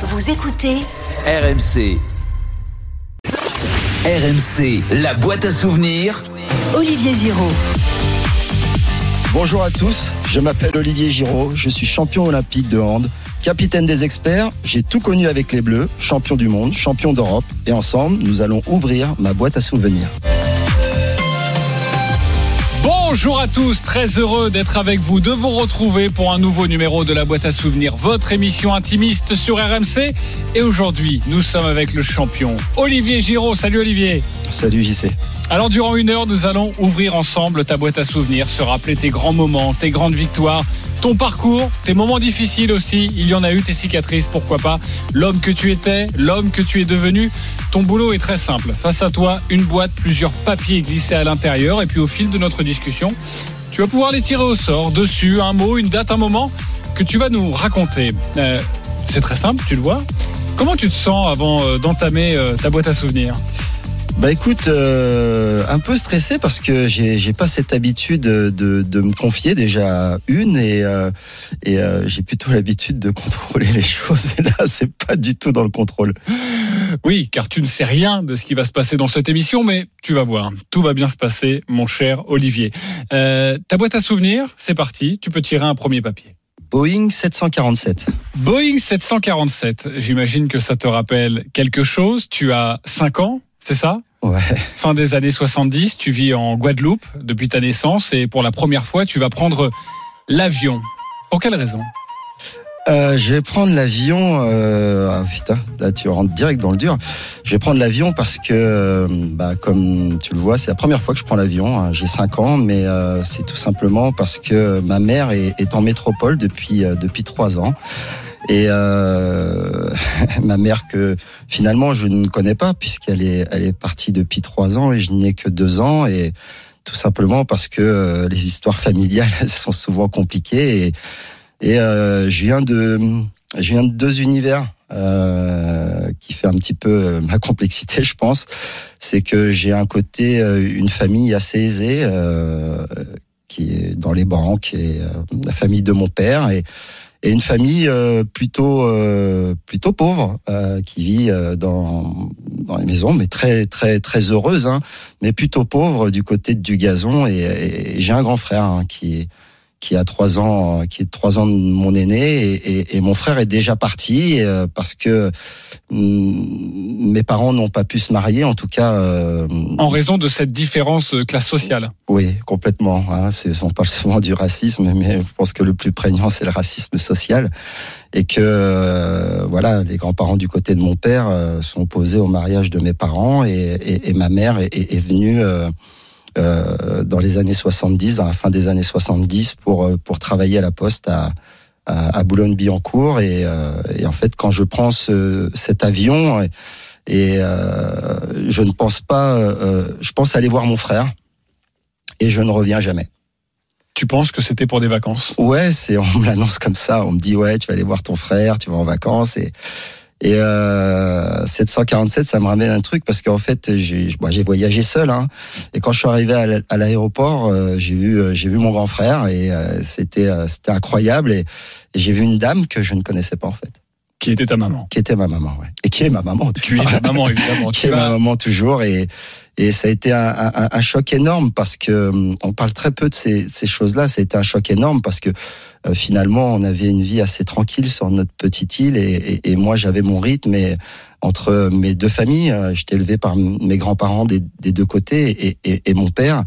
Vous écoutez RMC. RMC, la boîte à souvenirs. Olivier Giraud. Bonjour à tous, je m'appelle Olivier Giraud, je suis champion olympique de hand, capitaine des experts, j'ai tout connu avec les Bleus, champion du monde, champion d'Europe, et ensemble, nous allons ouvrir ma boîte à souvenirs. Bonjour à tous, très heureux d'être avec vous, de vous retrouver pour un nouveau numéro de la boîte à souvenirs, votre émission intimiste sur RMC. Et aujourd'hui, nous sommes avec le champion Olivier Giraud. Salut Olivier. Salut JC. Alors durant une heure, nous allons ouvrir ensemble ta boîte à souvenirs, se rappeler tes grands moments, tes grandes victoires, ton parcours, tes moments difficiles aussi. Il y en a eu, tes cicatrices, pourquoi pas. L'homme que tu étais, l'homme que tu es devenu. Ton boulot est très simple. Face à toi, une boîte, plusieurs papiers glissés à l'intérieur. Et puis au fil de notre discussion, tu vas pouvoir les tirer au sort. Dessus, un mot, une date, un moment que tu vas nous raconter. Euh, c'est très simple, tu le vois. Comment tu te sens avant euh, d'entamer euh, ta boîte à souvenirs? Bah écoute, euh, un peu stressé parce que j'ai j'ai pas cette habitude de, de me confier déjà une et euh, et euh, j'ai plutôt l'habitude de contrôler les choses et là c'est pas du tout dans le contrôle. Oui, car tu ne sais rien de ce qui va se passer dans cette émission, mais tu vas voir, tout va bien se passer, mon cher Olivier. ta boîte à souvenirs, c'est parti. Tu peux tirer un premier papier. Boeing 747. Boeing 747, j'imagine que ça te rappelle quelque chose. Tu as 5 ans, c'est ça? Ouais. Fin des années 70, tu vis en Guadeloupe depuis ta naissance et pour la première fois, tu vas prendre l'avion. Pour quelle raison? Euh, je vais prendre l'avion. Euh, ah, putain, là tu rentres direct dans le dur. Je vais prendre l'avion parce que, euh, bah, comme tu le vois, c'est la première fois que je prends l'avion. Hein. J'ai 5 ans, mais euh, c'est tout simplement parce que ma mère est, est en métropole depuis euh, depuis 3 ans. Et euh, ma mère que finalement je ne connais pas puisqu'elle est elle est partie depuis trois ans et je n'ai que deux ans et tout simplement parce que les histoires familiales sont souvent compliquées et, et euh, je viens de je viens de deux univers euh, qui fait un petit peu ma complexité, je pense. C'est que j'ai un côté une famille assez aisée euh, qui est dans les banques et la famille de mon père et une famille euh, plutôt euh, plutôt pauvre euh, qui vit dans dans les maisons mais très très très heureuse hein, mais plutôt pauvre du côté du gazon et, j'ai un grand frère hein, qui qui a trois ans, qui est trois ans de mon aîné, et, et, et mon frère est déjà parti euh, parce que mm, mes parents n'ont pas pu se marier, en tout cas. Euh, en raison de cette différence euh, classe sociale. Oui, complètement. Hein, on parle souvent du racisme, mais je pense que le plus prégnant c'est le racisme social, et que voilà, les grands-parents du côté de mon père sont opposés au mariage de mes parents, et, et ma mère est, est venue. Euh, dans les années 70, à la fin des années 70, pour, euh, pour travailler à la poste à, à, Boulogne-Billancourt. Et, euh, et, en fait, quand je prends ce, cet avion, et, et je ne pense pas, je pense aller voir mon frère, et je ne reviens jamais. Tu penses que c'était pour des vacances? Ouais, c'est on me l'annonce comme ça. On me dit ouais, tu vas aller voir ton frère, tu vas en vacances et et euh, 747, ça me ramène un truc parce qu'en fait, j'ai bah, voyagé seul. Hein, et quand je suis arrivé à l'aéroport, euh, j'ai vu euh, j'ai vu mon grand frère et euh, c'était c'était incroyable. Et, et j'ai vu une dame que je ne connaissais pas en fait. Qui était ta maman Qui était ma maman, ouais. Et qui est ma maman. Tu es ta maman, évidemment. qui est ma maman toujours. Et, et ça a été un, choc énorme parce que hum, on parle très peu de ces, choses-là. Ça a été un choc énorme parce que euh, finalement, on avait une vie assez tranquille sur notre petite île et, moi, j'avais mon rythme. Et entre mes deux familles, euh, j'étais élevé par mes grands-parents des, deux côtés et, mon père.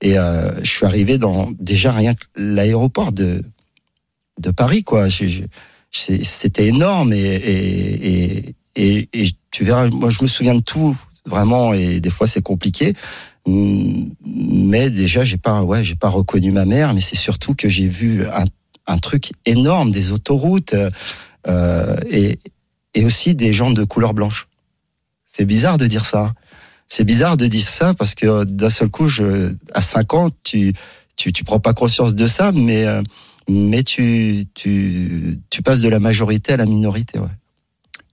Et euh, je suis arrivé dans déjà rien que l'aéroport de de Paris, quoi. C'était énorme et, et, et, tu verras, moi je me souviens de tout vraiment et des fois c'est compliqué. Mais déjà j'ai pas, ouais, j'ai pas reconnu ma mère, mais c'est surtout que j'ai vu un, un, truc énorme, des autoroutes euh, et, et aussi des gens de couleur blanche. C'est bizarre de dire ça. C'est bizarre de dire ça parce que d'un seul coup, je, à 5 ans, tu, tu, tu prends pas conscience de ça, mais euh, mais tu, tu, tu passes de la majorité à la minorité. Ouais.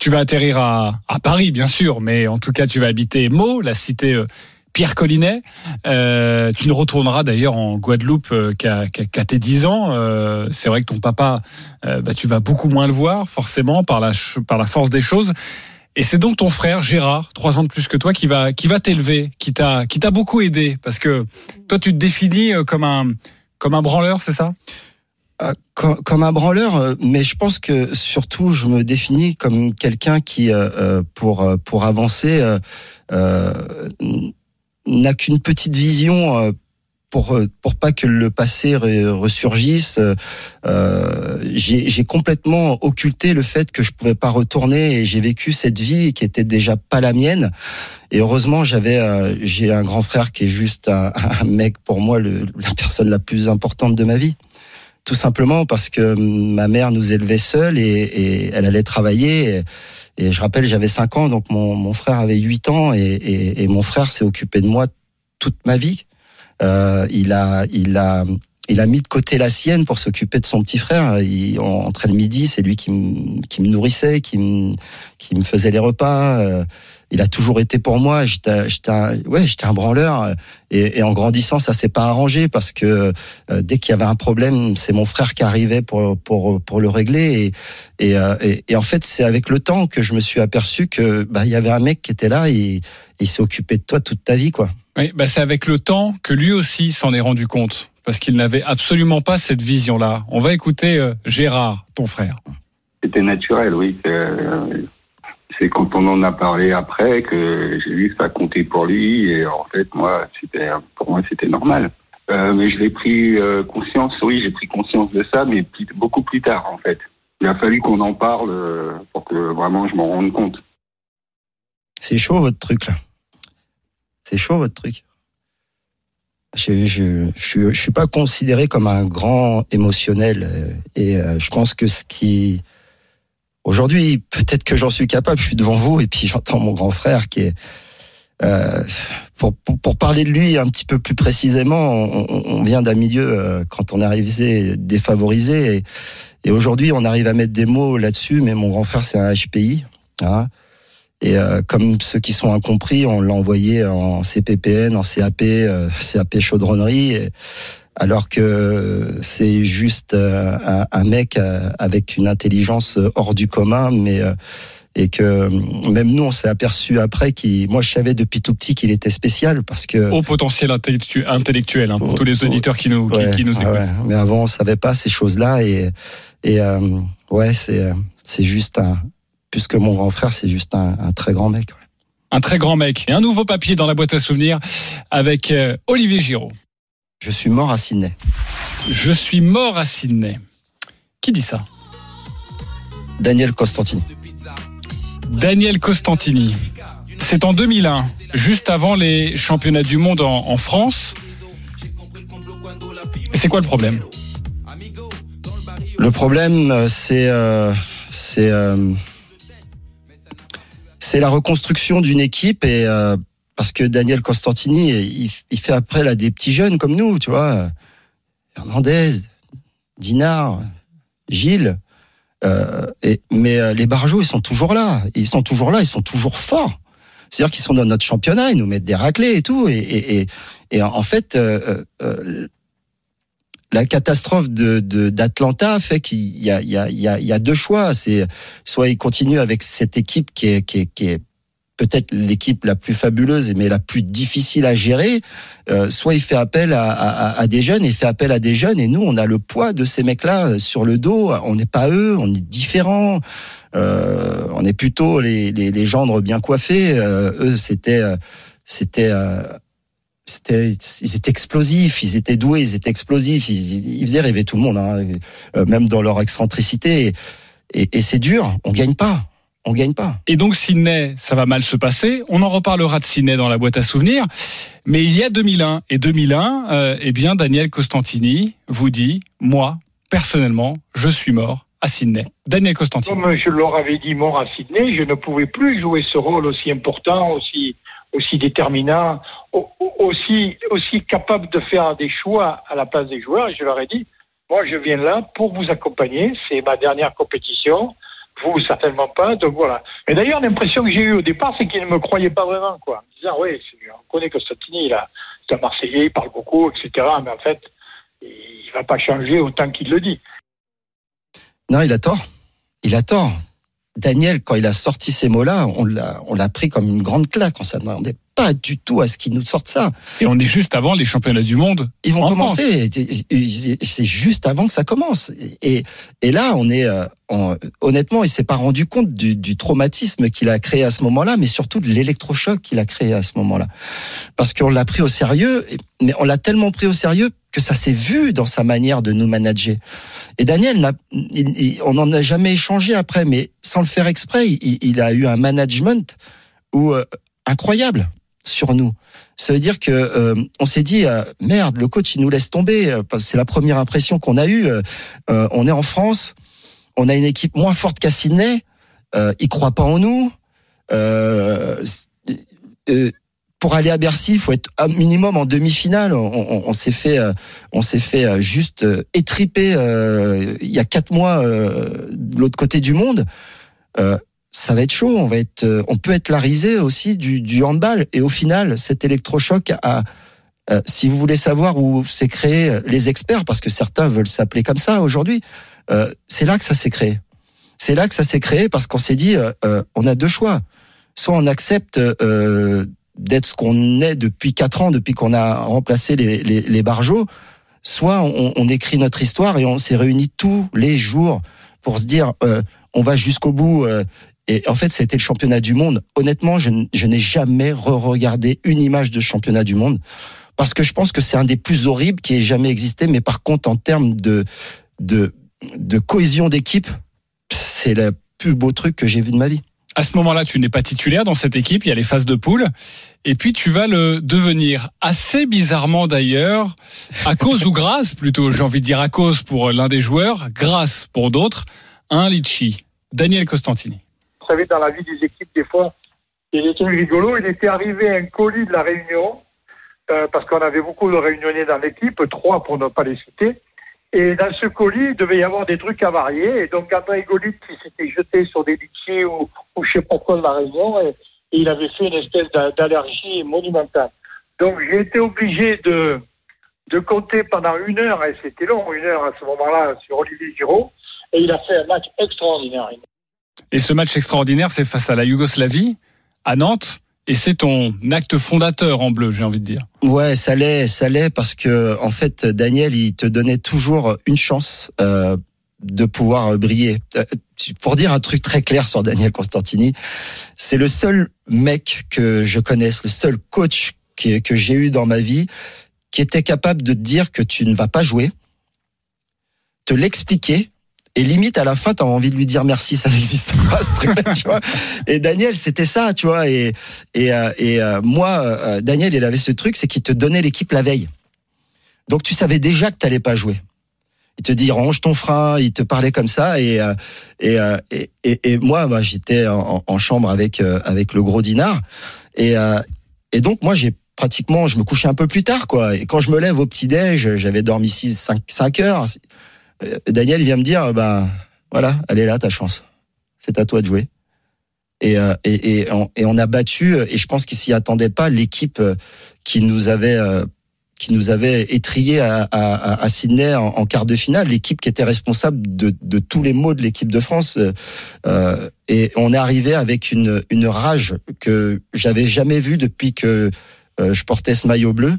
Tu vas atterrir à, à Paris, bien sûr, mais en tout cas, tu vas habiter Meaux, la cité euh, Pierre Collinet. Euh, tu ne retourneras d'ailleurs en Guadeloupe euh, qu'à qu'à tes 10 ans. Euh, c'est vrai que ton papa, euh, bah, tu vas beaucoup moins le voir, forcément, par la, par la force des choses. Et c'est donc ton frère Gérard, trois ans de plus que toi, qui va qui va t'élever, qui t'a qui t'a beaucoup aidé, parce que toi tu te définis comme un comme un branleur, c'est ça? Comme, comme un branleur, euh, mais je pense que surtout je me définis comme quelqu'un qui, euh, euh, pour euh, pour avancer, euh, euh, n'a qu'une petite vision. euh, pour euh, pour pas que le passé re- ressurgisse, euh, euh, j'ai complètement occulté le fait que je pouvais pas retourner et j'ai vécu cette vie qui était déjà pas la mienne. Et heureusement, j'avais euh, j'ai un grand frère qui est juste un, mec pour moi la personne la plus importante de ma vie tout simplement parce que ma mère nous élevait seuls et, elle allait travailler. Et, je rappelle, j'avais 5 ans, donc mon, mon frère avait 8 ans et, et, mon frère s'est occupé de moi toute ma vie. Euh, il a, il a, il a mis de côté la sienne pour s'occuper de son petit frère. Il, rentrait le midi, c'est lui qui me, qui me nourrissait, qui me, qui me faisait les repas. Euh, il a toujours été pour moi. J'étais, ouais, j'étais un branleur. Et, et en grandissant, ça s'est pas arrangé parce que euh, dès qu'il y avait un problème, c'est mon frère qui arrivait pour pour pour le régler. Et et, euh, et, et en fait, c'est avec le temps que je me suis aperçu que bah il y avait un mec qui était là et, et il s'est occupé de toi toute ta vie, quoi. Oui, bah c'est avec le temps que lui aussi s'en est rendu compte, parce qu'il n'avait absolument pas cette vision-là. On va écouter euh, Gérard, ton frère. C'était naturel, oui. C'est, quand on en a parlé après que j'ai vu que ça comptait pour lui et en fait moi c'était pour moi c'était normal. Euh, mais je l'ai pris euh, conscience, oui, j'ai pris conscience de ça, mais beaucoup plus tard en fait. Il a fallu qu'on en parle euh, pour que vraiment je m'en rende compte. C'est chaud votre truc là. C'est chaud votre truc. Je, je, je, je suis pas considéré comme un grand émotionnel et je pense que ce qui aujourd'hui peut-être que j'en suis capable. Je suis devant vous et puis j'entends mon grand frère qui est euh, pour, pour, pour parler de lui un petit peu plus précisément. On, on- vient d'un milieu euh, quand on arrivé défavorisé et, et aujourd'hui on arrive à mettre des mots là-dessus. Mais mon grand frère c'est un HPI. Hein, et euh, comme ceux qui sont incompris, on l'a envoyé en CPPN, en CAP, euh, CAP chaudronnerie, et- alors que c'est juste euh, un, un mec euh, avec une intelligence hors du commun, mais euh, et que euh, même nous, on s'est aperçu après qu'il, moi, je savais depuis tout petit qu'il était spécial parce que Au potentiel intellectu- intellectuel, hein, pour tous les auditeurs qui nous, qui- Ouais, qui nous écoutent. ouais. Mais avant, on savait pas ces choses-là et et euh, ouais, c'est euh, c'est juste un plus que mon grand frère, c'est juste un, un très grand mec. ouais. Un très grand mec. Et un nouveau papier dans la boîte à souvenirs avec euh, Olivier Giraud. Je suis mort à Sydney. Je suis mort à Sydney. Qui dit ça Daniel Costantini. Daniel Costantini. C'est en 2001, juste avant les championnats du monde en, en France. Et c'est quoi le problème Le problème, euh, c'est euh, c'est euh, c'est la reconstruction d'une équipe et euh, parce que Daniel Costantini, il, fait après là des petits jeunes comme nous, tu vois, Fernandez, Dinard, Gilles. euh, mais euh, les Barjots, ils sont toujours là. Ils sont toujours là. Ils sont toujours forts. C'est-à-dire qu'ils sont dans notre championnat. Ils nous mettent des raclés et tout. Et, en fait, euh, la catastrophe d'Atlanta fait qu'il y a, deux choix. C'est soit il continue avec cette équipe qui est peut-être l'équipe la plus fabuleuse mais la plus difficile à gérer, euh, soit il fait appel à, des jeunes il fait appel à des jeunes et nous on a le poids de ces mecs-là sur le dos. On n'est pas eux, on est différents. Euh, on est plutôt les, gendres bien coiffés. Euh, eux c'était euh, c'était euh, ils étaient explosifs, ils étaient doués, ils étaient explosifs, ils, faisaient rêver tout le monde, hein, euh, même dans leur excentricité. Et, et, et c'est dur, on gagne pas, on gagne pas. Et donc Sydney, ça va mal se passer. On en reparlera de Sydney dans la boîte à souvenirs. Mais il y a 2001 et 2001, euh, eh bien Daniel Costantini vous dit, moi personnellement, je suis mort à Sydney. Daniel Costantini. Comme je leur avais dit mort à Sydney, je ne pouvais plus jouer ce rôle aussi important, aussi, aussi déterminant, au- au- aussi, aussi capable de faire des choix à la place des joueurs. Et je leur ai dit, moi, je viens là pour vous accompagner. C'est ma dernière compétition. Vous, certainement pas. Donc voilà. Mais d'ailleurs, l'impression que j'ai eue au départ, c'est qu'il ne me croyait pas vraiment, quoi. En disant, oui, on connaît Constantini, il a- c'est un Marseillais, il parle beaucoup, etc. Mais en fait, il va pas changer autant qu'il le dit. Non, il a tort. Il a tort. Daniel, quand il a sorti ces mots-là, on l'a, on l'a pris comme une grande claque. On s'attendait pas du tout à ce qu'il nous sorte ça. Et on est juste avant les championnats du monde. Ils vont En commencer. C'est juste avant que ça commence. Et, et là, on est euh, en- honnêtement, il s'est pas rendu compte du, du traumatisme qu'il a créé à ce moment-là, mais surtout de l'électrochoc qu'il a créé à ce moment-là. Parce qu'on l'a pris au sérieux, mais on l'a tellement pris au sérieux que ça s'est vu dans sa manière de nous manager. Et Daniel, on n'en a jamais échangé après, mais sans le faire exprès, il, a eu un management où, euh, incroyable sur nous. Ça veut dire que euh, on s'est dit euh, merde, le coach il nous laisse tomber. euh, c'est la première impression qu'on a eue. euh, euh, on est en France, on a une équipe moins forte qu'à Sydney. Il croit pas en nous. Euh, pour aller à Bercy, il faut être un minimum en demi-finale. On, s'est fait, euh, on s'est fait euh, juste euh, étriper euh, il y a quatre mois euh, de l'autre côté du monde. Euh, ça va être chaud. On va être, euh, on peut être la risée aussi du, handball. Et au final, cet électrochoc a, euh, si vous voulez savoir où s'est créé euh, les experts, parce que certains veulent s'appeler comme ça aujourd'hui, euh, c'est là que ça s'est créé. C'est là que ça s'est créé parce qu'on s'est dit, euh, euh, on a deux choix. Soit on accepte euh, d'être ce qu'on est depuis quatre ans, depuis qu'on a remplacé les, les, barjots, soit on, écrit notre histoire et on s'est réunis tous les jours pour se dire, euh, on va jusqu'au bout. euh, et en fait, c'était le championnat du monde. Honnêtement, je n'ai jamais re-regardé une image de championnat du monde parce que je pense que c'est un des plus horribles qui ait jamais existé. Mais par contre, en termes de de, de cohésion d'équipe, c'est le plus beau truc que j'ai vu de ma vie. À ce moment-là, tu n'es pas titulaire dans cette équipe. Il y a les phases de poule. Et puis, tu vas le devenir. Assez bizarrement d'ailleurs, à cause ou grâce, plutôt, j'ai envie de dire à cause pour l'un des joueurs, grâce pour d'autres, un Litchi, Daniel Costantini. Vous savez, dans la vie des équipes, des fois, il trucs rigolos. Il était arrivé un colis de la Réunion, euh, parce qu'on avait beaucoup de réunionnais dans l'équipe, trois pour ne pas les citer. Et dans ce colis, il devait y avoir des trucs avariés. Et donc, André Golit, qui s'était jeté sur des litchis ou, je sais pas quoi de la Réunion, et, il avait fait une espèce d'a- d'allergie monumentale. Donc, j'ai été obligé de, de compter pendant une heure, et c'était long, une heure à ce moment-là, sur Olivier Giraud. Et il a fait un match extraordinaire. Et ce match extraordinaire, c'est face à la Yougoslavie, à Nantes. Et c'est ton acte fondateur en bleu, j'ai envie de dire. Ouais, ça l'est, ça l'est parce que en fait, Daniel, il te donnait toujours une chance euh, de pouvoir briller. Euh, Pour dire un truc très clair sur Daniel Constantini, c'est le seul mec que je connaisse, le seul coach qui- que j'ai eu dans ma vie qui était capable de te dire que tu ne vas pas jouer, te l'expliquer. Et limite à la fin, t'as envie de lui dire merci, ça n'existe pas ce truc-là, tu vois. Et Daniel, c'était ça, tu vois. Et et, euh, et euh, moi, euh, Daniel, il avait ce truc, c'est qu'il te donnait l'équipe la veille. Donc tu savais déjà que t'allais pas jouer. Il te dit range ton frein, il te parlait comme ça et et, et, et, moi, bah, j'étais en, en chambre avec avec le gros dinar et et donc moi j'ai pratiquement je me couchais un peu plus tard quoi et quand je me lève au petit déj j'avais dormi 6 5 5 heures Daniel il vient me dire bah voilà elle est là ta chance c'est à toi de jouer et, euh, on, a battu et je pense qu'il s'y attendait pas l'équipe euh, qui nous avait euh, qui nous avait étrié à, Sydney en, quart de finale, l'équipe qui était responsable de, de tous les maux de l'équipe de France. euh, euh, et on est arrivé avec une, rage que j'avais jamais vue depuis que euh, je portais ce maillot bleu.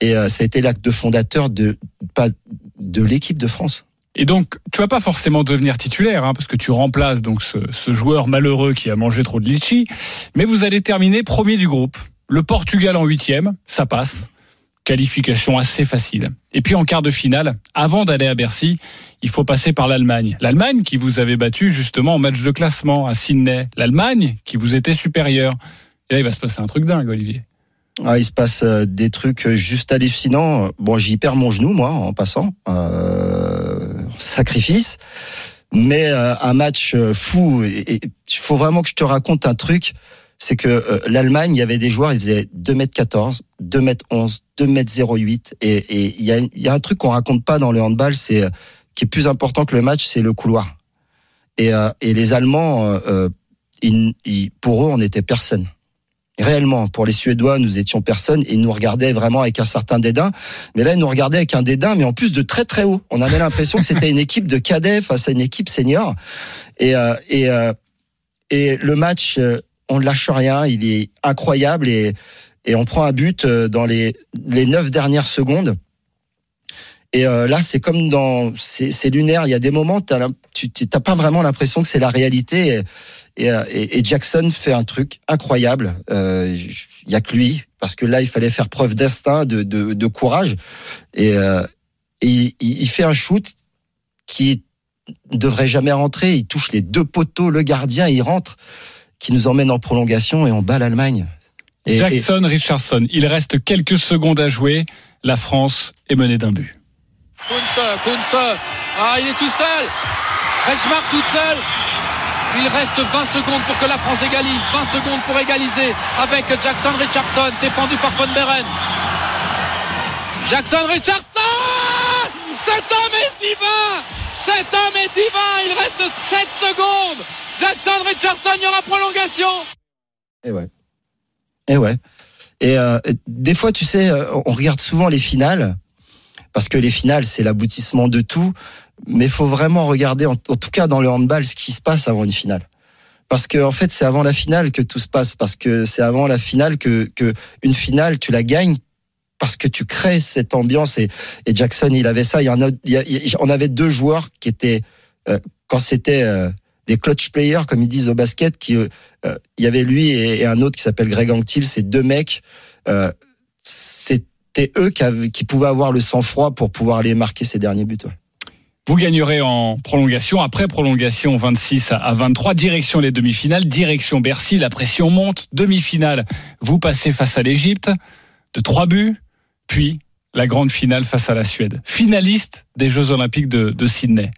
Et euh, ça a été l'acte fondateur de pas de l'équipe de France. Et donc, tu vas pas forcément devenir titulaire, hein, parce que tu remplaces donc ce, joueur malheureux qui a mangé trop de litchi. Mais vous allez terminer premier du groupe. Le Portugal en huitième, ça passe. Qualification assez facile. Et puis en quart de finale, avant d'aller à Bercy, il faut passer par l'Allemagne. L'Allemagne qui vous avait battu justement en match de classement à Sydney. L'Allemagne qui vous était supérieure. Et là, il va se passer un truc dingue, Olivier. Ah, il se passe euh, des trucs juste hallucinants. Bon, j'y perds mon genou, moi, en passant. Euh, sacrifice. Mais euh, un match euh, fou. Il faut vraiment que je te raconte un truc. C'est que euh, l'Allemagne, il y avait des joueurs, ils faisaient 2 m 14, 2 m 11, 2 m 08. Et il y a, y a un truc qu'on raconte pas dans le handball, c'est euh, qui est plus important que le match, c'est le couloir. Et, euh, et les Allemands, euh, euh, ils- ils- pour eux, on n'était personne. Réellement, pour les Suédois, nous étions personne. Ils nous regardaient vraiment avec un certain dédain. Mais là, ils nous regardaient avec un dédain, mais en plus de très très haut. On avait l'impression que c'était une équipe de cadets face à une équipe senior. Et, euh, et, euh, et le match, euh, on ne lâche rien. Il est incroyable et, et on prend un but euh, dans les, les neuf dernières secondes. Et euh, là, c'est comme dans, c'est lunaire. Il y a des moments, tu t'as pas vraiment l'impression que c'est la réalité. Et, et, euh, et- et Jackson fait un truc incroyable. Euh, Il y a que lui, parce que là, il fallait faire preuve d'instinct, de, de, de courage. Et, euh, et il, il fait un shoot qui ne devrait jamais rentrer. Il touche les deux poteaux, le gardien, il rentre, qui nous emmène en prolongation et on bat l'Allemagne. Et- et- Jackson Richardson. Il reste quelques secondes à jouer. La France est menée d'un but. Kunze, Kunze. Ah, il est tout seul. Reichmark tout seul. Il reste 20 secondes pour que la France égalise. 20 secondes pour égaliser avec Jackson Richardson, défendu par Von Beren. Jackson Richardson Cet homme est divin Cet homme est divin Il reste 7 secondes Jackson Richardson, il y aura prolongation Et ouais. Et ouais. Et euh, des fois, tu sais, euh, on regarde souvent les finales parce que les finales, c'est l'aboutissement de tout. Mais il faut vraiment regarder, en, tout cas dans le handball, ce qui se passe avant une finale. Parce que en fait, c'est avant la finale que tout se passe. Parce que c'est avant la finale que, que une finale, tu la gagnes parce que tu crées cette ambiance. Et, Jackson, il avait ça. On avait deux joueurs qui étaient euh, quand c'était euh, les clutch players, comme ils disent au basket, qui euh, euh, il y avait lui et, un autre qui s'appelle Greg Anctil, ces deux mecs, c'était eux qui, pouvaient avoir le sang-froid pour pouvoir aller marquer ces derniers buts. Vous gagnerez en prolongation. Après prolongation, 26 à 23. Direction les demi-finales. Direction Bercy. La pression monte. Demi-finale. Vous passez face à l'Égypte de trois buts. Puis la grande finale face à la Suède. Finaliste des Jeux Olympiques de, Sydney.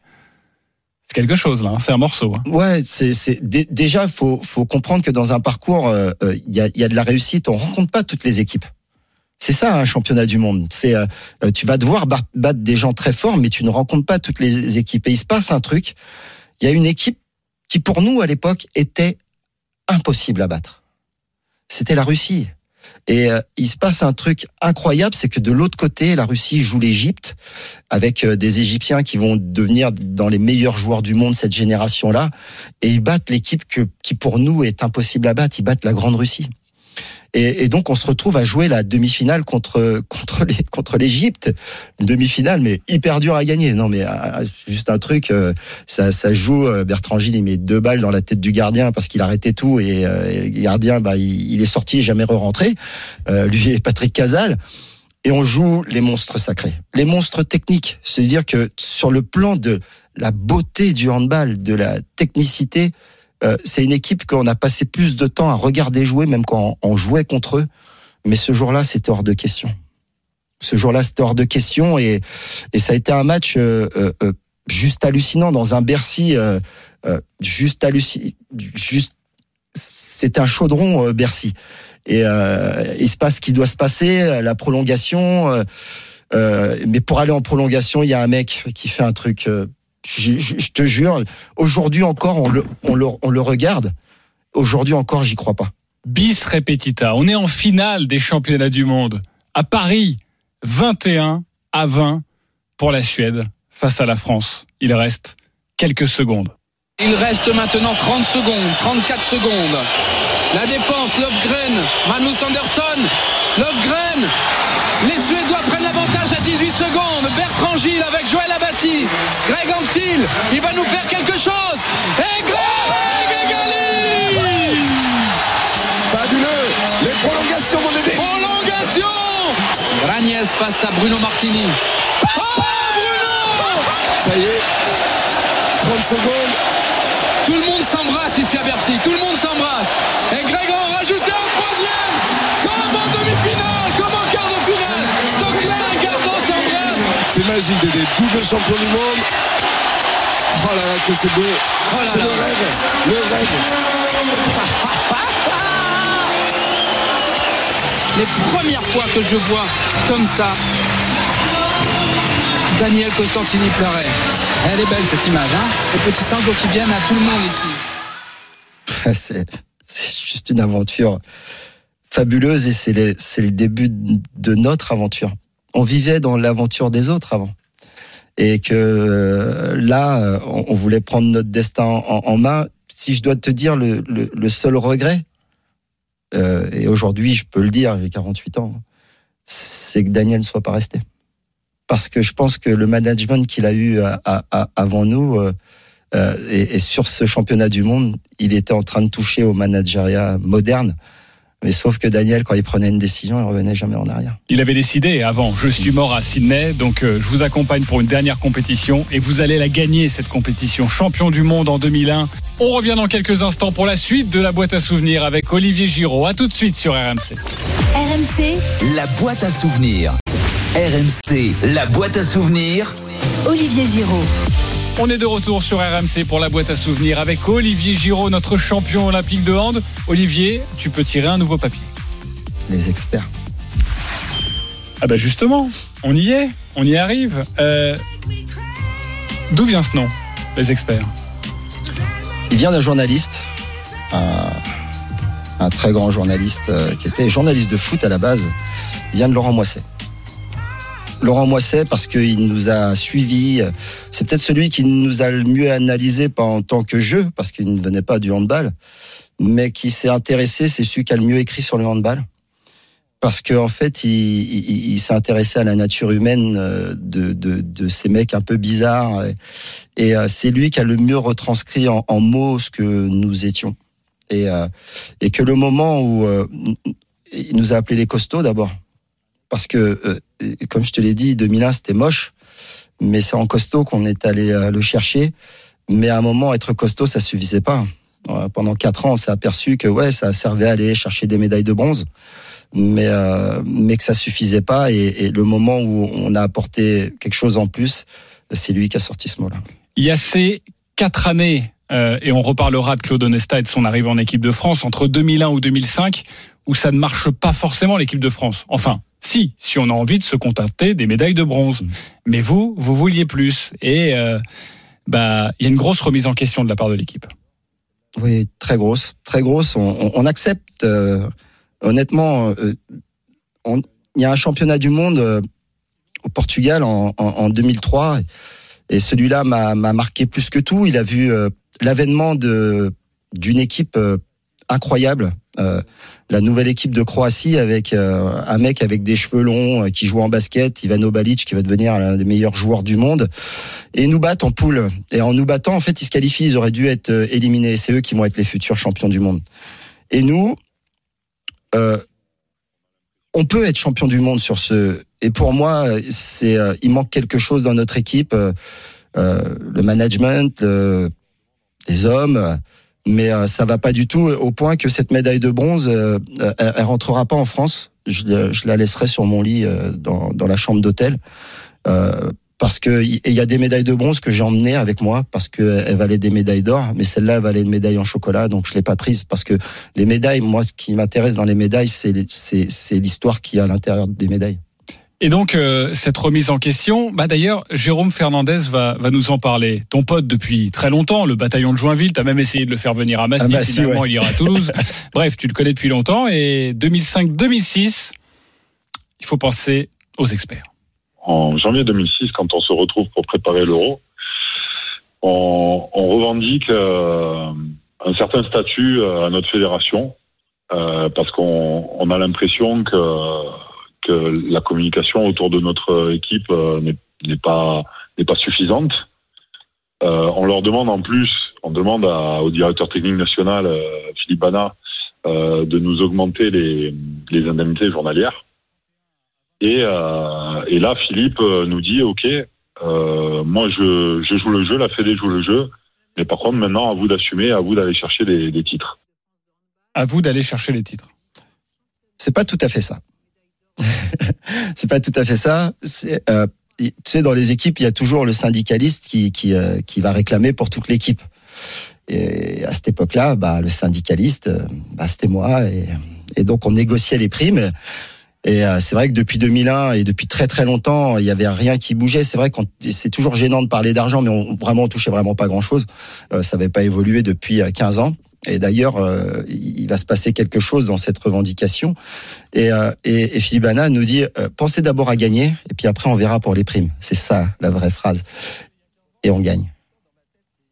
C'est quelque chose là. hein. C'est un morceau. hein. Ouais, c'est c'est dé- déjà faut faut comprendre que dans un parcours euh, euh, il y a y a de la réussite. On rencontre pas toutes les équipes. C'est ça un championnat du monde. C'est euh, euh, tu vas devoir battre des gens très forts, mais tu ne rencontres pas toutes les équipes. Et il se passe un truc. Il y a une équipe qui pour nous à l'époque était impossible à battre. C'était la Russie. Et euh, il se passe un truc incroyable, c'est que de l'autre côté, la Russie joue l'Égypte avec euh, des Égyptiens qui vont devenir dans les meilleurs joueurs du monde cette génération-là, et ils battent l'équipe qui pour nous est impossible à battre. Ils battent la Grande Russie. Et, donc on se retrouve à jouer la demi-finale contre contre l'Égypte, une demi-finale mais hyper dur à gagner. Non mais euh, juste un truc, euh, ça joue. euh, Bertrand Gilles il met deux balles dans la tête du gardien parce qu'il arrêtait tout et, euh, et le gardien bah il, est sorti et jamais re-rentré. Lui et Patrick Casal et on joue les monstres sacrés, les monstres techniques. C'est-à-dire que sur le plan de la beauté du handball, de la technicité, euh, c'est une équipe qu'on a passé plus de temps à regarder jouer, même quand on jouait contre eux. Mais ce jour-là, c'était hors de question. Ce jour-là, c'était hors de question et, et ça a été un match euh, euh, euh, juste hallucinant dans un Bercy euh, juste hallucinant. Juste, c'est un chaudron Bercy. Et il se passe ce qui doit se passer, la prolongation. mais pour aller en prolongation, il y a un mec qui fait un truc. Je, je- je te jure, aujourd'hui encore, on le, on le, on le regarde. Aujourd'hui encore, j'y crois pas. Bis repetita. On est en finale des championnats du monde à Paris, 21 à 20 pour la Suède face à la France. Il reste quelques secondes. Il reste maintenant 30 secondes, 34 secondes. La défense, Lovgren, Magnus Andersson, Lovgren. Les Suédois prennent l'avantage à 18 secondes. Bertrand Gilles avec Joël Abati. Greg Anctil, il va nous faire quelque chose. Et Greg égalise Fabuleux Les prolongations vont aider Prolongation Ragnès face à Bruno Martini. Oh Bruno Ça y est, 30 secondes. Tout le monde s'embrasse ici à Bercy, tout le monde s'embrasse. Et Greg en a rajouté un troisième, magique d'aider double champion du monde. Oh là là, que c'est beau. Oh là là. le rêve, le rêve. Les premières fois que je vois comme ça Daniel Costantini pleurait. Elle est belle cette image, hein Les petits sanglots qui viennent à tout le monde ici. c'est c'est juste une aventure fabuleuse et c'est les- c'est le début de notre aventure. On vivait dans l'aventure des autres avant. Et que euh, là, euh, on voulait prendre notre destin en, main. Si je dois te dire le, seul regret, euh, et aujourd'hui je peux le dire, j'ai 48 ans, c'est que Daniel ne soit pas resté. Parce que je pense que le management qu'il a eu avant nous, et, et sur ce championnat du monde, il était en train de toucher au managériat moderne. Mais sauf que Daniel, quand il prenait une décision, il revenait jamais en arrière. Il avait décidé avant, je suis mort à Sydney, donc euh, je vous accompagne pour une dernière compétition et vous allez la gagner cette compétition. Champion du monde en 2001. On revient dans quelques instants pour la suite de la boîte à souvenirs avec Olivier Giraud. À tout de suite sur RMC. RMC, La boîte à souvenirs. RMC, la boîte à souvenirs. Olivier Giraud. On est de retour sur RMC pour la boîte à souvenirs avec Olivier Giraud, notre champion olympique de hand. Olivier, tu peux tirer un nouveau papier. Les experts. Ah bah justement, on y est, on y arrive. Euh, D'où vient ce nom, les experts? Il vient d'un journaliste, un, un très grand journaliste euh, qui était journaliste de foot à la base. Il vient de Laurent Moisset. Laurent Moisset parce qu'il nous a suivis. C'est peut-être celui qui nous a le mieux analysé pas en tant que jeu parce qu'il ne venait pas du handball, mais qui s'est intéressé. C'est celui qui a le mieux écrit sur le handball parce qu'en en fait, il, s'est intéressé à la nature humaine euh, de, de, de ces mecs un peu bizarres. Et, euh, c'est lui qui a le mieux retranscrit en, en mots ce que nous étions. Et, euh, et que le moment où euh, il nous a appelés les costauds d'abord, parce que, euh, comme je te l'ai dit, 2001 c'était moche, mais c'est en costaud qu'on est allé euh, le chercher. Mais à un moment, être costaud, ça suffisait pas. Euh, Pendant quatre ans, on s'est aperçu que ouais, ça servait à aller chercher des médailles de bronze, mais mais que ça suffisait pas. Et, le moment où on a apporté quelque chose en plus, c'est lui qui a sorti ce mot-là. Il y a ces quatre années, et on reparlera de Claude Onesta et de son arrivée en équipe de France, entre 2001 ou 2005, où ça ne marche pas forcément l'équipe de France. Enfin, si, si on a envie de se contenter des médailles de bronze. Mm. Mais vous, vous vouliez plus. Et euh, bah, il y a une grosse remise en question de la part de l'équipe. Oui, très grosse, très grosse. On, on- on accepte. euh, honnêtement, euh, il y a un championnat du monde au Portugal en, en- en 2003, et celui-là m'a m'a marqué plus que tout. Il a vu l'avènement de d'une équipe incroyable. Euh, la nouvelle équipe de Croatie avec euh, un mec avec des cheveux longs euh, qui joue en basket, Ivano Balic, qui va devenir l'un des meilleurs joueurs du monde, et nous battent en poule. Et en nous battant, en fait, ils se qualifient. Ils auraient dû être éliminés. C'est eux qui vont être les futurs champions du monde. Et nous, on peut être champion du monde sur ce. Et pour moi, c'est il manque quelque chose dans notre équipe, le management, le- les hommes. Euh, Mais euh, ça va pas du tout au point que cette médaille de bronze, euh, euh, elle, elle rentrera pas en France. Je, je la laisserai sur mon lit euh, dans, dans la chambre d'hôtel. Euh, parce que il y a des médailles de bronze que j'ai emmenées avec moi parce qu'elles valaient des médailles d'or, mais celle-là elle valait une médaille en chocolat, donc je l'ai pas prise parce que les médailles, moi, ce qui m'intéresse dans les médailles, c'est l'histoire qu'il y a à l'intérieur des médailles. Et donc, euh, cette remise en question, bah d'ailleurs, Jérôme Fernandez va, va nous en parler. Ton pote depuis très longtemps, le bataillon de Joinville, tu as même essayé de le faire venir à Massy, À Massy, finalement ouais. il ira à Toulouse. Bref, tu le connais depuis longtemps. Et 2005-2006, il faut penser aux experts. en janvier 2006, quand on se retrouve pour préparer l'euro, on, on revendique euh, un certain statut euh, à notre fédération euh, parce qu'on on a l'impression que, la communication autour de notre équipe euh, n'est pas suffisante. Euh, on leur demande en plus, on demande au directeur technique national euh, Philippe Bana de nous augmenter les, indemnités journalières. Et, là, Philippe nous dit, OK, moi je, joue le jeu, la Fédé joue le jeu, mais par contre maintenant, à vous d'assumer, à vous d'aller chercher des titres. À vous d'aller chercher les titres. C'est pas tout à fait ça. c'est pas tout à fait ça. Euh, tu sais, dans les équipes, il y a toujours le syndicaliste qui qui, euh, qui va réclamer pour toute l'équipe. Et à cette époque-là, bah, le syndicaliste, euh, bah, c'était moi. Et, donc, on négociait les primes. Et c'est vrai que depuis 2001 et depuis très très longtemps, il y avait rien qui bougeait. C'est vrai qu'on c'est toujours gênant de parler d'argent, mais on vraiment touchait vraiment pas grand chose. ça n'avait pas évolué depuis 15 ans. Et d'ailleurs, euh, il va se passer quelque chose dans cette revendication. Et, euh, et, et Philippe nous dit euh, pensez d'abord à gagner, et puis après on verra pour les primes. C'est ça la vraie phrase. Et on gagne.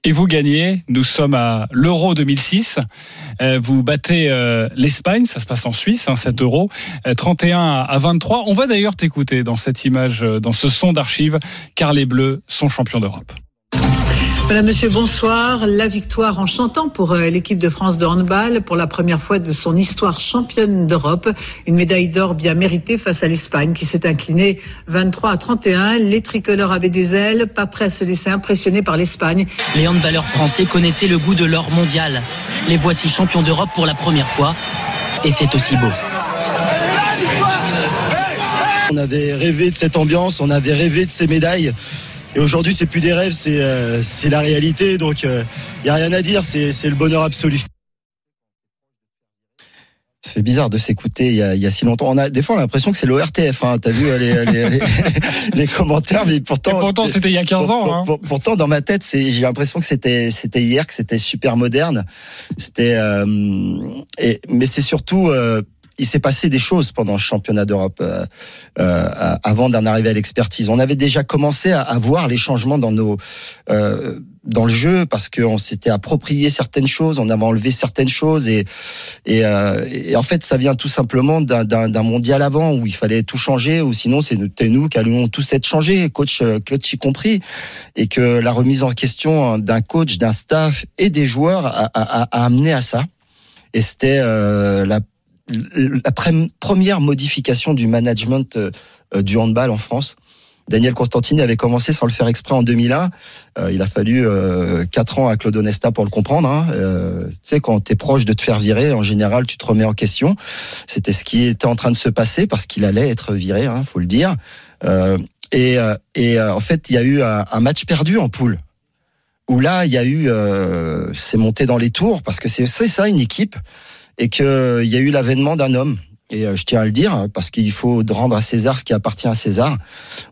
Et vous gagnez. Nous sommes à l'Euro 2006. vous battez l'Espagne, ça se passe en Suisse, hein, 7 euros, 31 à 23. On va d'ailleurs t'écouter dans cette image, dans ce son d'archives, car les Bleus sont champions d'Europe. Madame, Monsieur, bonsoir. La victoire en chantant pour euh, l'équipe de France de handball pour la première fois de son histoire championne d'Europe. Une médaille d'or bien méritée face à l'Espagne qui s'est inclinée 23 à 31. Les tricolores avaient des ailes, pas prêts à se laisser impressionner par l'Espagne. Les handballeurs français connaissaient le goût de l'or mondial. Les voici champions d'Europe pour la première fois. Et c'est aussi beau. On avait rêvé de cette ambiance, on avait rêvé de ces médailles. Et aujourd'hui, c'est plus des rêves, c'est euh, la réalité. Donc, il euh, n'y a rien à dire, c'est le bonheur absolu. Ça fait bizarre de s'écouter il, y a si longtemps. On a des fois on a l'impression que c'est l'ORTF. Hein. T'as vu les, les, les, commentaires, mais pourtant. pourtant c'était il y a 15 ans. Hein. pourtant dans ma tête, c'est j'ai l'impression que c'était c'était hier, que c'était super moderne. C'était. Euh, mais c'est surtout euh, il s'est passé des choses pendant le championnat d'Europe euh, euh, avant d'en arriver à l'expertise. On avait déjà commencé à, à, voir les changements dans nos euh, dans le jeu parce qu'on s'était approprié certaines choses, on avait enlevé certaines choses et et, euh, et en fait ça vient tout simplement d'un mondial avant où il fallait tout changer ou sinon c'était nous qui allions tous être changés, coach coach y compris et que la remise en question d'un coach, d'un staff et des joueurs a, a, a amené à ça. Et c'était euh, la la première modification du management euh, du handball en France. Daniel Constantini avait commencé sans le faire exprès en 2001. Euh, il a fallu euh, ans à Claude Onesta pour le comprendre. Hein. tu sais, quand tu es proche de te faire virer, en général, tu te remets en question. C'était ce qui était en train de se passer parce qu'il allait être viré, hein, faut le dire. et, en fait, il y a eu un, match perdu en poule. Où là, il y a eu, c'est monté dans les tours parce que c'est ça une équipe et qu'il y a eu l'avènement d'un homme. Et euh, je tiens à le dire, parce qu'il faut rendre à César ce qui appartient à César.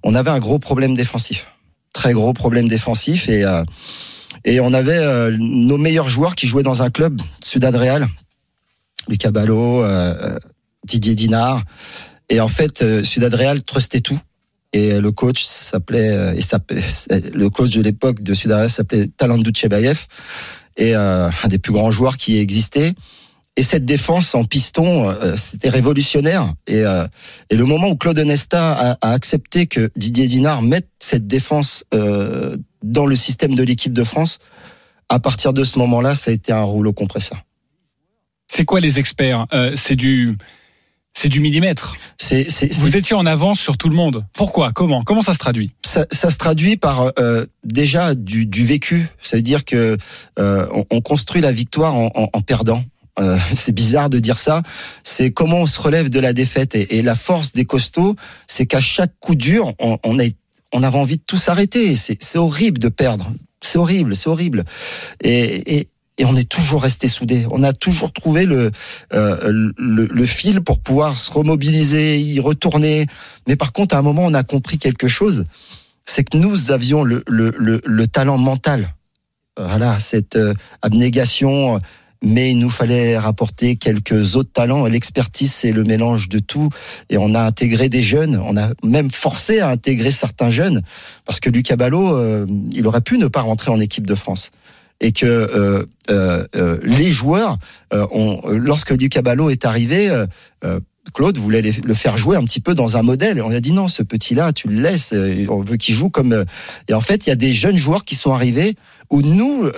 On avait un gros problème défensif. Très gros problème défensif. Et, euh, et on avait euh, nos meilleurs joueurs qui jouaient dans un club, Sudad Real, Lucas Ballot, Didier Dinard. Et en fait, Sudad Real trustait tout. Et le coach s'appelait, le coach de l'époque de Sudad Real s'appelait Talandou Chebayev. Et un des plus grands joueurs qui existait. Et cette défense en piston, euh, c'était révolutionnaire. Et, euh, et, le moment où Claude Nesta a, a, accepté que Didier Dinard mette cette défense euh, dans le système de l'équipe de France, à partir de ce moment-là, ça a été un rouleau compresseur. C'est quoi les experts? C'est du c'est du millimètre. C'est, Vous étiez en avance sur tout le monde. Pourquoi? Comment? Comment ça se traduit? Ça, ça, se traduit par déjà du, du, vécu. Ça veut dire que on, on, construit la victoire en, en, en perdant. Euh, c'est bizarre de dire ça. C'est comment on se relève de la défaite et, la force des costauds, c'est qu'à chaque coup dur, on, on, on avait envie de tout s'arrêter. C'est horrible de perdre. C'est horrible, c'est horrible. Et, on est toujours resté soudés. On a toujours trouvé le, euh, le, fil pour pouvoir se remobiliser, y retourner. Mais par contre, à un moment, on a compris quelque chose. C'est que nous avions le, talent mental. Voilà, cette euh, abnégation, mais il nous fallait rapporter quelques autres talents. L'expertise, c'est le mélange de tout. Et on a intégré des jeunes. On a même forcé à intégrer certains jeunes parce que Lucas Ballot, euh, il aurait pu ne pas rentrer en équipe de France. Et que euh, euh, euh les joueurs, ont, lorsque Lucas Ballot est arrivé, Claude voulait le faire jouer un petit peu dans un modèle. Et on a dit non, ce petit-là, tu le laisses. On veut qu'il joue comme. Et en fait, il y a des jeunes joueurs qui sont arrivés où nous,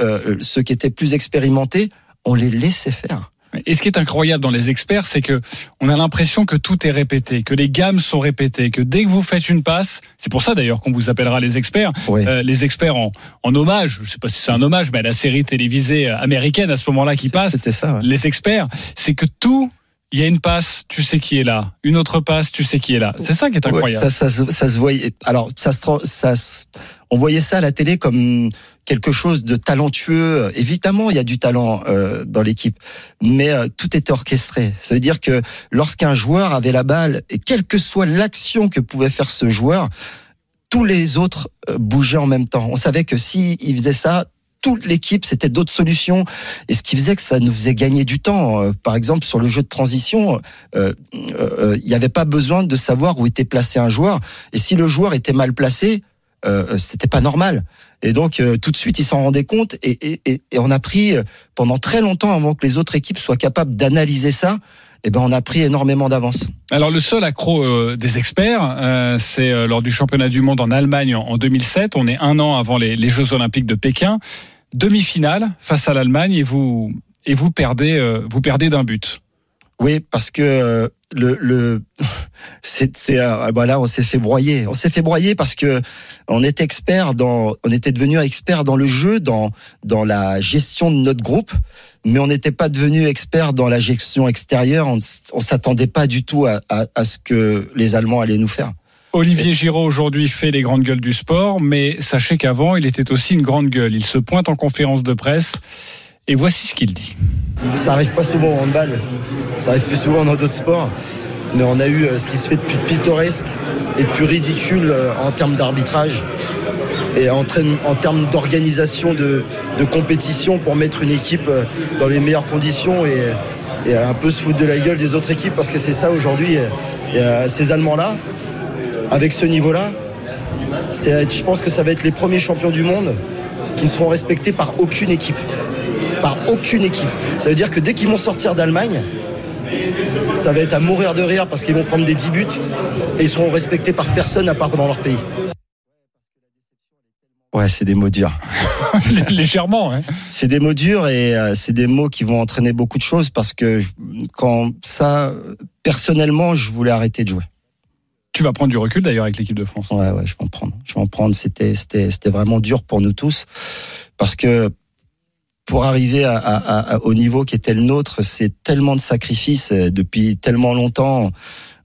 ceux qui étaient plus expérimentés, on les laissait faire. Et ce qui est incroyable dans les experts, c'est que on a l'impression que tout est répété, que les gammes sont répétées, que dès que vous faites une passe, c'est pour ça d'ailleurs qu'on vous appellera les experts, euh, les experts en, en, hommage, je sais pas si c'est un hommage, mais à la série télévisée américaine à ce moment-là qui passe, ça. Les experts, c'est que tout il y a une passe, tu sais qui est là. Une autre passe, tu sais qui est là. C'est ça qui est incroyable. ça, ça, ça, se voyait. Alors, ça, ça, on voyait ça à la télé comme quelque chose de talentueux. Évidemment, il y a du talent euh, dans l'équipe, mais euh, tout était orchestré. Ça veut dire que lorsqu'un joueur avait la balle, et quelle que soit l'action que pouvait faire ce joueur, tous les autres euh, bougeaient en même temps. On savait que si il faisait ça, toute l'équipe, c'était d'autres solutions. Et ce qui faisait que ça nous faisait gagner du temps. Par exemple, sur le jeu de transition, il n'y avait pas besoin de savoir où était placé un joueur. Et si le joueur était mal placé, c'était pas normal. Et donc euh, tout de suite, ils s'en rendaient compte. Et, et, et, et on a pris euh, pendant très longtemps avant que les autres équipes soient capables d'analyser ça. Et ben on a pris énormément d'avance. Alors le seul accro euh, des experts, euh, c'est euh, lors du championnat du monde en Allemagne en, en 2007. On est un an avant les, les Jeux Olympiques de Pékin. Demi-finale face à l'Allemagne et vous et vous perdez vous perdez d'un but. Oui, parce que le, c'est euh, voilà, on s'est fait broyer. On s'est fait broyer parce que on était expert dans, on était devenu expert dans le jeu, dans dans la gestion de notre groupe, mais on n'était pas devenu expert dans la gestion extérieure. On, on s'attendait pas du tout à, à ce que les Allemands allaient nous faire. Olivier Giraud aujourd'hui fait les grandes gueules du sport, mais sachez qu'avant il était aussi une grande gueule. Il se pointe en conférence de presse et voici ce qu'il dit. Ça arrive pas souvent au handball, ça arrive plus souvent dans d'autres sports. Mais on a eu euh, ce qui se fait de plus pittoresque et de plus ridicule euh, en termes d'arbitrage et en, en termes d'organisation de, compétition pour mettre une équipe euh, dans les meilleures conditions et, un peu se foutre de la gueule des autres équipes parce que c'est ça aujourd'hui. Ces Allemands-là, avec ce niveau-là, je pense que ça va être les premiers champions du monde qui ne seront respectés par aucune équipe par aucune équipe. Ça veut dire que dès qu'ils vont sortir d'Allemagne, ça va être à mourir de rire parce qu'ils vont prendre des 10 buts et ils seront respectés par personne à part dans leur pays. Ouais, c'est des mots durs. Légèrement. Hein. C'est des mots durs et euh, c'est des mots qui vont entraîner beaucoup de choses parce que quand ça, personnellement, je voulais arrêter de jouer. Tu vas prendre du recul d'ailleurs avec l'équipe de France. Ouais, ouais, je vais en prendre. Je vais en prendre. C'était, c'était, c'était vraiment dur pour nous tous parce que pour arriver à, à- à- au niveau qui était le nôtre, c'est tellement de sacrifices euh, depuis tellement longtemps.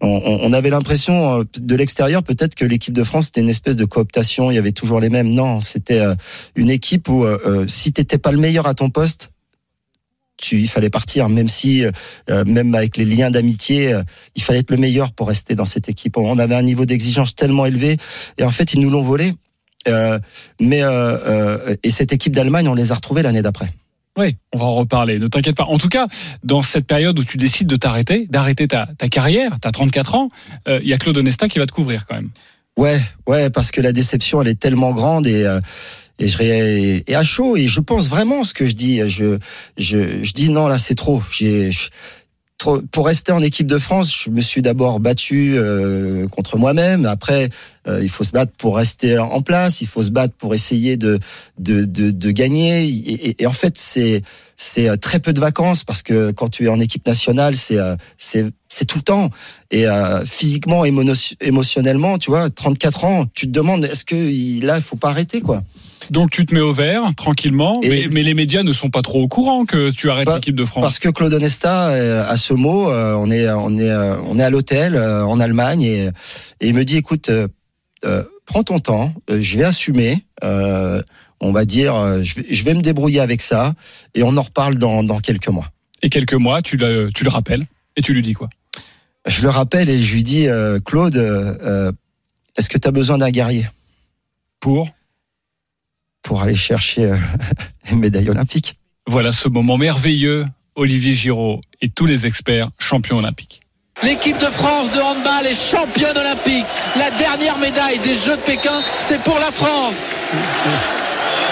On, on- avait l'impression euh, de l'extérieur peut-être que l'équipe de France c'était une espèce de cooptation. Il y avait toujours les mêmes. Non, c'était euh, une équipe où si t'étais pas le meilleur à ton poste, tu, il fallait partir, même si, même avec les liens d'amitié, il fallait être le meilleur pour rester dans cette équipe. On avait un niveau d'exigence tellement élevé, et en fait, ils nous l'ont volé. Euh, mais euh, euh, et cette équipe d'Allemagne, on les a retrouvés l'année d'après. Oui, on va en reparler, ne t'inquiète pas. En tout cas, dans cette période où tu décides de t'arrêter, d'arrêter ta, ta carrière, tu as 34 ans, euh, il y a Claude Onesta qui va te couvrir quand même. Ouais, ouais, parce que la déception, elle est tellement grande et euh, et je ré- et à chaud et je pense vraiment ce que je dis. Je je, je dis non là c'est trop. J'ai je- trop pour rester en équipe de France, je me suis d'abord battu euh, contre moi-même. Après, euh, il faut se battre pour rester en place. Il faut se battre pour essayer de de de, de gagner. Et, et- et en fait, c'est c'est euh, très peu de vacances parce que quand tu es en équipe nationale, c'est euh, c'est c'est tout le temps. Et euh, physiquement, émotionnellement, tu vois, 34 ans, tu te demandes est-ce que là, il faut pas arrêter quoi? Donc tu te mets au vert tranquillement, mais, mais les médias ne sont pas trop au courant que tu arrêtes l'équipe de France. Parce que Claude Onesta euh, a ce mot, euh, on est on est euh, on est à l'hôtel euh, en Allemagne et, et il me dit écoute, euh, euh, prends ton temps, euh, je vais assumer. euh, on va dire, euh, je vais, je vais me débrouiller avec ça et on en reparle dans, dans quelques mois. Et quelques mois, tu le, tu le rappelles et tu lui dis quoi? Je le rappelle et je lui dis euh, Claude, euh, euh, est-ce que tu as besoin d'un guerrier? Pour? Pour aller chercher euh, une médaille olympique voilà ce moment merveilleux, Olivier Giraud et tous les experts champions olympiques. L'équipe de France de handball est championne olympique. La dernière médaille des Jeux de Pékin, c'est pour la France.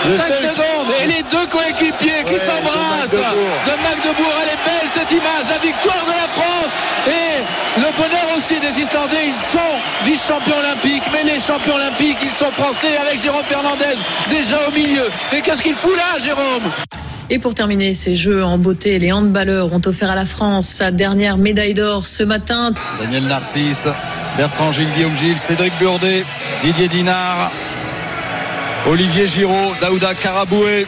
5 secondes et les deux coéquipiers qui s'embrassent de Magdebourg. Elle est belle cette image, la victoire de la France et le bonheur aussi des Islandais. Ils sont vice-champions olympiques, mais les champions olympiques, ils sont français avec Jérôme Fernandez déjà au milieu. Et qu'est-ce qu'il fout là, Jérôme? Et pour terminer ces Jeux en beauté, les handballeurs ont offert à la France sa dernière médaille d'or ce matin. Daniel Narcisse, Bertrand Gilles, Guillaume Gilles, Cédric Burdet, Didier Dinard, Olivier Giraud, Daouda Karaboué.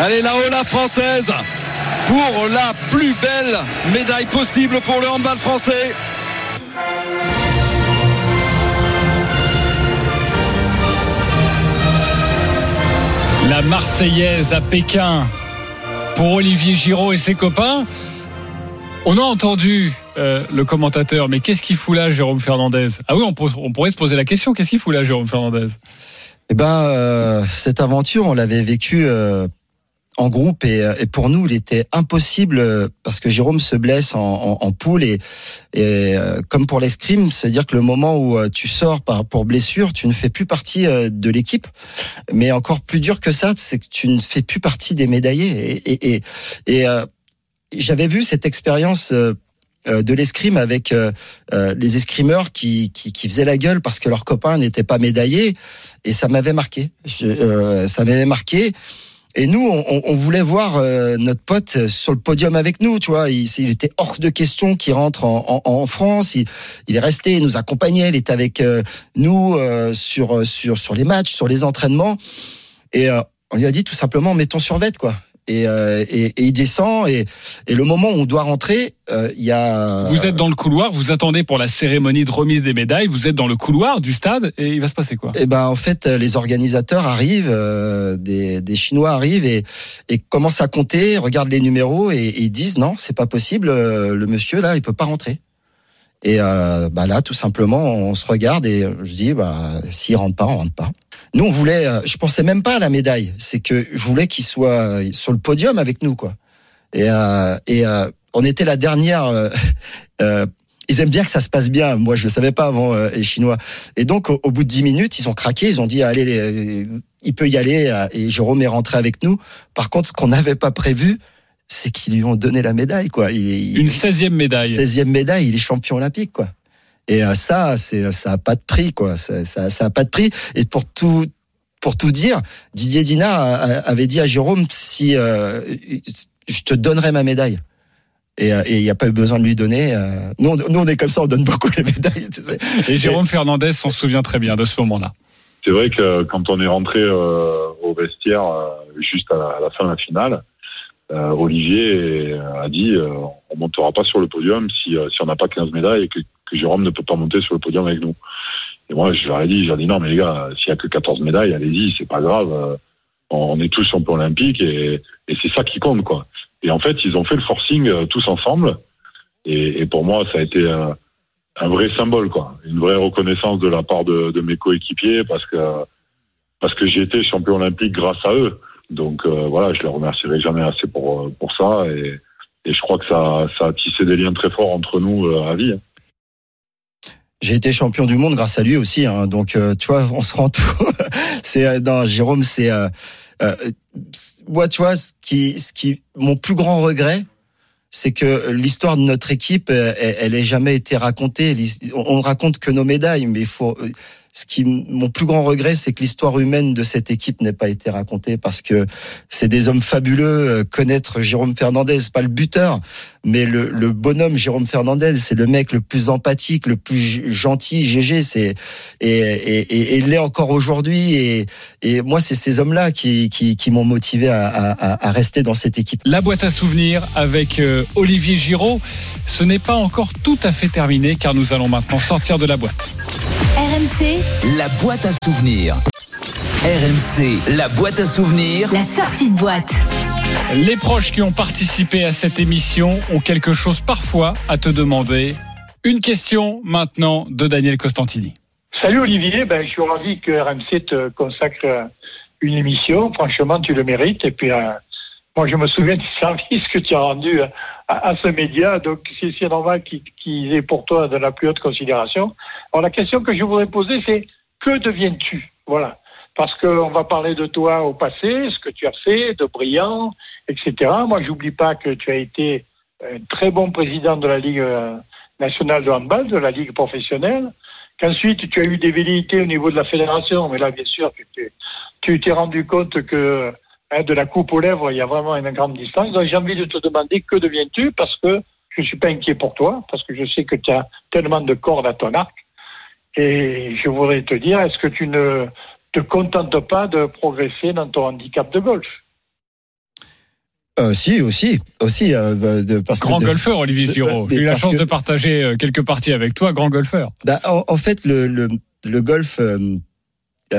Allez là-haut française pour la plus belle médaille possible pour le handball français. La Marseillaise à Pékin pour Olivier Giraud et ses copains. On a entendu euh, le commentateur, mais qu'est-ce qu'il fout là, Jérôme Fernandez? Ah oui, on pourrait se poser la question, qu'est-ce qu'il fout là, Jérôme Fernandez? Eh ben, euh, cette aventure, on l'avait vécue euh, en groupe et, euh, et pour nous, il était impossible euh, parce que Jérôme se blesse en, en, en poule et, et euh, comme pour l'escrime, c'est-à-dire que le moment où euh, tu sors par, pour blessure, tu ne fais plus partie de l'équipe. Mais encore plus dur que ça, c'est que tu ne fais plus partie des médaillés. Et, et, j'avais vu cette expérience. Euh, de l'escrime avec euh, euh, les escrimeurs qui, qui, qui faisaient la gueule parce que leurs copains n'étaient pas médaillés et ça m'avait marqué. Je, ça m'avait marqué. Et nous, on, on- voulait voir notre pote sur le podium avec nous, tu vois. Il, il était hors de question qu'il rentre en, en, en France. Il, il est resté, il nous accompagnait, il était avec nous sur sur sur les matchs, sur les entraînements. Et on lui a dit tout simplement, mettons sur vête, quoi. Et, euh, et, et il descend et, et le moment où on doit rentrer, euh, il y a. Vous êtes dans le couloir, vous attendez pour la cérémonie de remise des médailles, vous êtes dans le couloir du stade et il va se passer quoi? Eh ben en fait, euh, les organisateurs arrivent, euh, des, des Chinois arrivent et, commencent à compter, regardent les numéros et, ils disent non, c'est pas possible, le monsieur là, il peut pas rentrer. Et euh, bah là, tout simplement, on se regarde et je dis bah s'il rentre pas, on rentre pas. Nous, on voulait, euh, je pensais même pas à la médaille, c'est que je voulais qu'il soit sur le podium avec nous quoi. Et, euh, et euh, on était la dernière. euh, euh, ils aiment bien que ça se passe bien. Moi, je le savais pas avant euh, les Chinois. Et donc, au, bout de 10 minutes, ils ont craqué. Ils ont dit, allez, il peut y aller. euh, Et Jérôme est rentré avec nous. Par contre, ce qu'on n'avait pas prévu, c'est qu'ils lui ont donné la médaille, quoi. Il, Une 16e médaille. 16e médaille, il est champion olympique, quoi. Et euh, ça, c'est ça a pas de prix, quoi. Ça, ça, ça a pas de prix. Et pour tout, pour tout dire, Didier Dinard a- a- avait dit à Jérôme si euh, je te donnerai ma médaille. Et euh, il n'y a pas eu besoin de lui donner. euh, Nous, on, nous, on est comme ça, on donne beaucoup les médailles. tu sais. Et Jérôme Fernandez s'en souvient très bien de ce moment-là. C'est vrai que quand on est rentré euh, au vestiaire euh, juste à la, à la fin de la finale, euh, Olivier a dit euh, on montera pas sur le podium si, euh, si on n'a pas 15 médailles et que, Jérôme ne peut pas monter sur le podium avec nous. Et moi, je leur ai dit, j'ai dit non, mais les gars, s'il y a que 14 médailles, allez-y, c'est pas grave. euh, on est tous champions olympiques et, et c'est ça qui compte, quoi. Et en fait, ils ont fait le forcing euh, tous ensemble. Et, et pour moi, ça a été euh, un vrai symbole, quoi. Une vraie reconnaissance de la part de, de mes coéquipiers parce que parce que j'ai été champion olympique grâce à eux. Donc euh, voilà, je les remercierai jamais assez pour euh, pour ça et, et je crois que ça ça a tissé des liens très forts entre nous euh, à vie. J'ai été champion du monde grâce à lui aussi. Hein. Donc, tu vois, on se rend tout. c'est non, Jérôme, c'est moi, tu vois, ce qui, ce qui, mon plus grand regret, c'est que l'histoire de notre équipe, elle, elle ait jamais été racontée. On raconte que nos médailles, mais il faut. Ce qui, mon plus grand regret, c'est que l'histoire humaine de cette équipe n'ait pas été racontée parce que c'est des hommes fabuleux. Euh, Connaître Jérôme Fernandez, pas le buteur, mais le, bonhomme Jérôme Fernandez, c'est le mec le plus empathique, le plus gentil. GG, c'est et, et, et, l'est encore aujourd'hui. Et, moi, c'est ces hommes-là qui, m'ont motivé à, à, à rester dans cette équipe. La boîte à souvenirs avec euh, Olivier Giraud. Ce n'est pas encore tout à fait terminé car nous allons maintenant sortir de la boîte. RMC, La boîte à souvenirs. RMC, la boîte à souvenirs. la sortie de boîte. Les proches qui ont participé à cette émission ont quelque chose parfois à te demander. Une question maintenant de Daniel Costantini. Salut Olivier, ben, je suis ravi que RMC te consacre une émission. Franchement, tu le mérites. Et puis, euh, moi, je me souviens du service que tu as rendu à, ce média. Donc, c'est normal qu'il qu'il ait pour toi de la plus haute considération. Alors, la question que je voudrais poser, c'est que deviens-tu? Voilà. Parce qu'on va parler de toi au passé, ce que tu as fait, de brillant, etc. Moi, j'oublie pas que tu as été un très bon président de la Ligue euh, nationale de handball, de la Ligue professionnelle qu'ensuite tu as eu des velléités au niveau de la fédération, mais là, bien sûr, tu t'es rendu compte que hein, de la coupe aux lèvres, il y a vraiment une grande distance. Donc, j'ai envie de te demander que deviens-tu? Parce que je ne suis pas inquiet pour toi, parce que je sais que tu as tellement de cordes à ton arc. Et je voudrais te dire, est-ce que tu ne te contentes pas de progresser dans ton handicap de golf? Euh, si, aussi, aussi, euh, de, parce Grand que de- golfeur, Olivier Giraud. J'ai eu la chance que- de partager euh, quelques parties avec toi, grand golfeur. Bah, en, en fait, le, le, le golf, euh,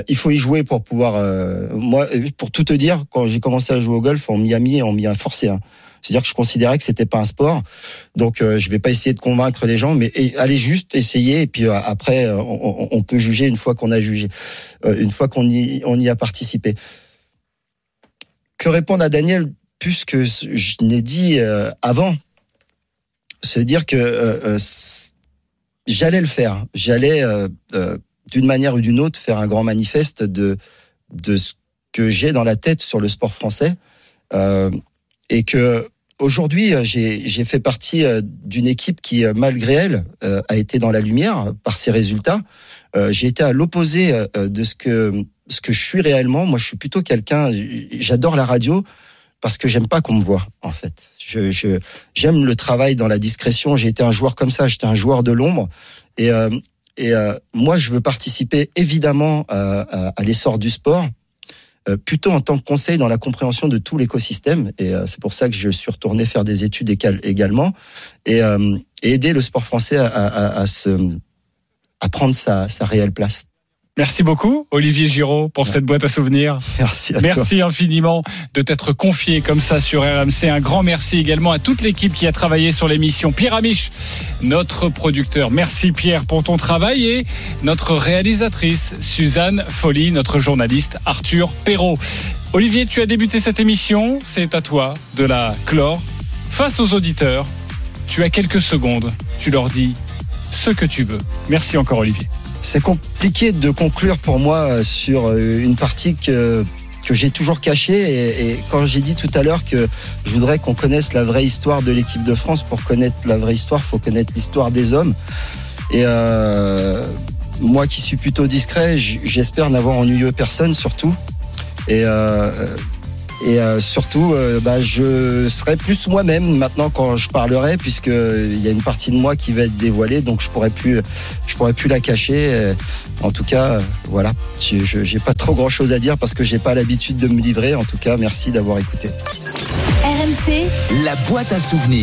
il faut y jouer pour pouvoir. euh, moi, euh, pour tout te dire, quand j'ai commencé à jouer au golf, a mis, on m'y a forcé. hein. C'est-à-dire que je considérais que c'était pas un sport, donc euh, je vais pas essayer de convaincre les gens, mais allez juste essayer et puis euh, après euh, on, peut juger une fois qu'on a jugé, euh, une fois qu'on y on y a participé. Que répondre à Daniel plus que je n'ai dit euh, avant, c'est dire que euh, euh, j'allais le faire, j'allais euh, euh, d'une manière ou d'une autre faire un grand manifeste de de ce que j'ai dans la tête sur le sport français euh, et que aujourd'hui euh, j'ai fait partie euh, d'une équipe qui malgré elle a été dans la lumière par ses résultats. J'ai été à l'opposé de ce que ce que je suis réellement. Moi, je suis plutôt quelqu'un. J'adore la radio parce que j'aime pas qu'on me voit en fait. Je je- j'aime le travail dans la discrétion. J'ai été un joueur comme ça. J'étais un joueur de l'ombre et et euh, moi, je veux participer évidemment à, à- à l'essor du sport, euh, plutôt en tant que conseil dans la compréhension de tout l'écosystème. Et euh, c'est pour ça que je suis retourné faire des études égal- également et, euh, aider le sport français à, prendre sa réelle place. Merci beaucoup, Olivier Giraud, pour cette boîte à souvenirs. Merci à toi. Merci infiniment de t'être confié comme ça sur RMC. Un grand merci également à toute l'équipe qui a travaillé sur l'émission. Pierre Amiche, notre producteur. Merci Pierre pour ton travail et notre réalisatrice Suzanne Folly, notre journaliste Arthur Perrault. Olivier, tu as débuté cette émission. C'est à toi de la clore. Face aux auditeurs, tu as quelques secondes. Tu leur dis ce que tu veux. Merci encore Olivier. C'est compliqué de conclure pour moi euh, sur euh, une partie que que j'ai toujours cachée. Et, quand j'ai dit tout à l'heure que je voudrais qu'on connaisse la vraie histoire de l'équipe de France pour connaître la vraie histoire faut connaître l'histoire des hommes. Et euh, moi qui suis plutôt discret j'espère n'avoir ennuyeux personne surtout. Et et euh, surtout, euh, bah, je serai plus moi-même maintenant quand je parlerai, puisque il y a une partie de moi qui va être dévoilée, donc je pourrais plus, je pourrais plus la cacher. Euh, En tout cas, euh, voilà, j'ai pas trop grand-chose à dire parce que j'ai pas l'habitude de me livrer. En tout cas, merci d'avoir écouté. RMC, La boîte à souvenirs.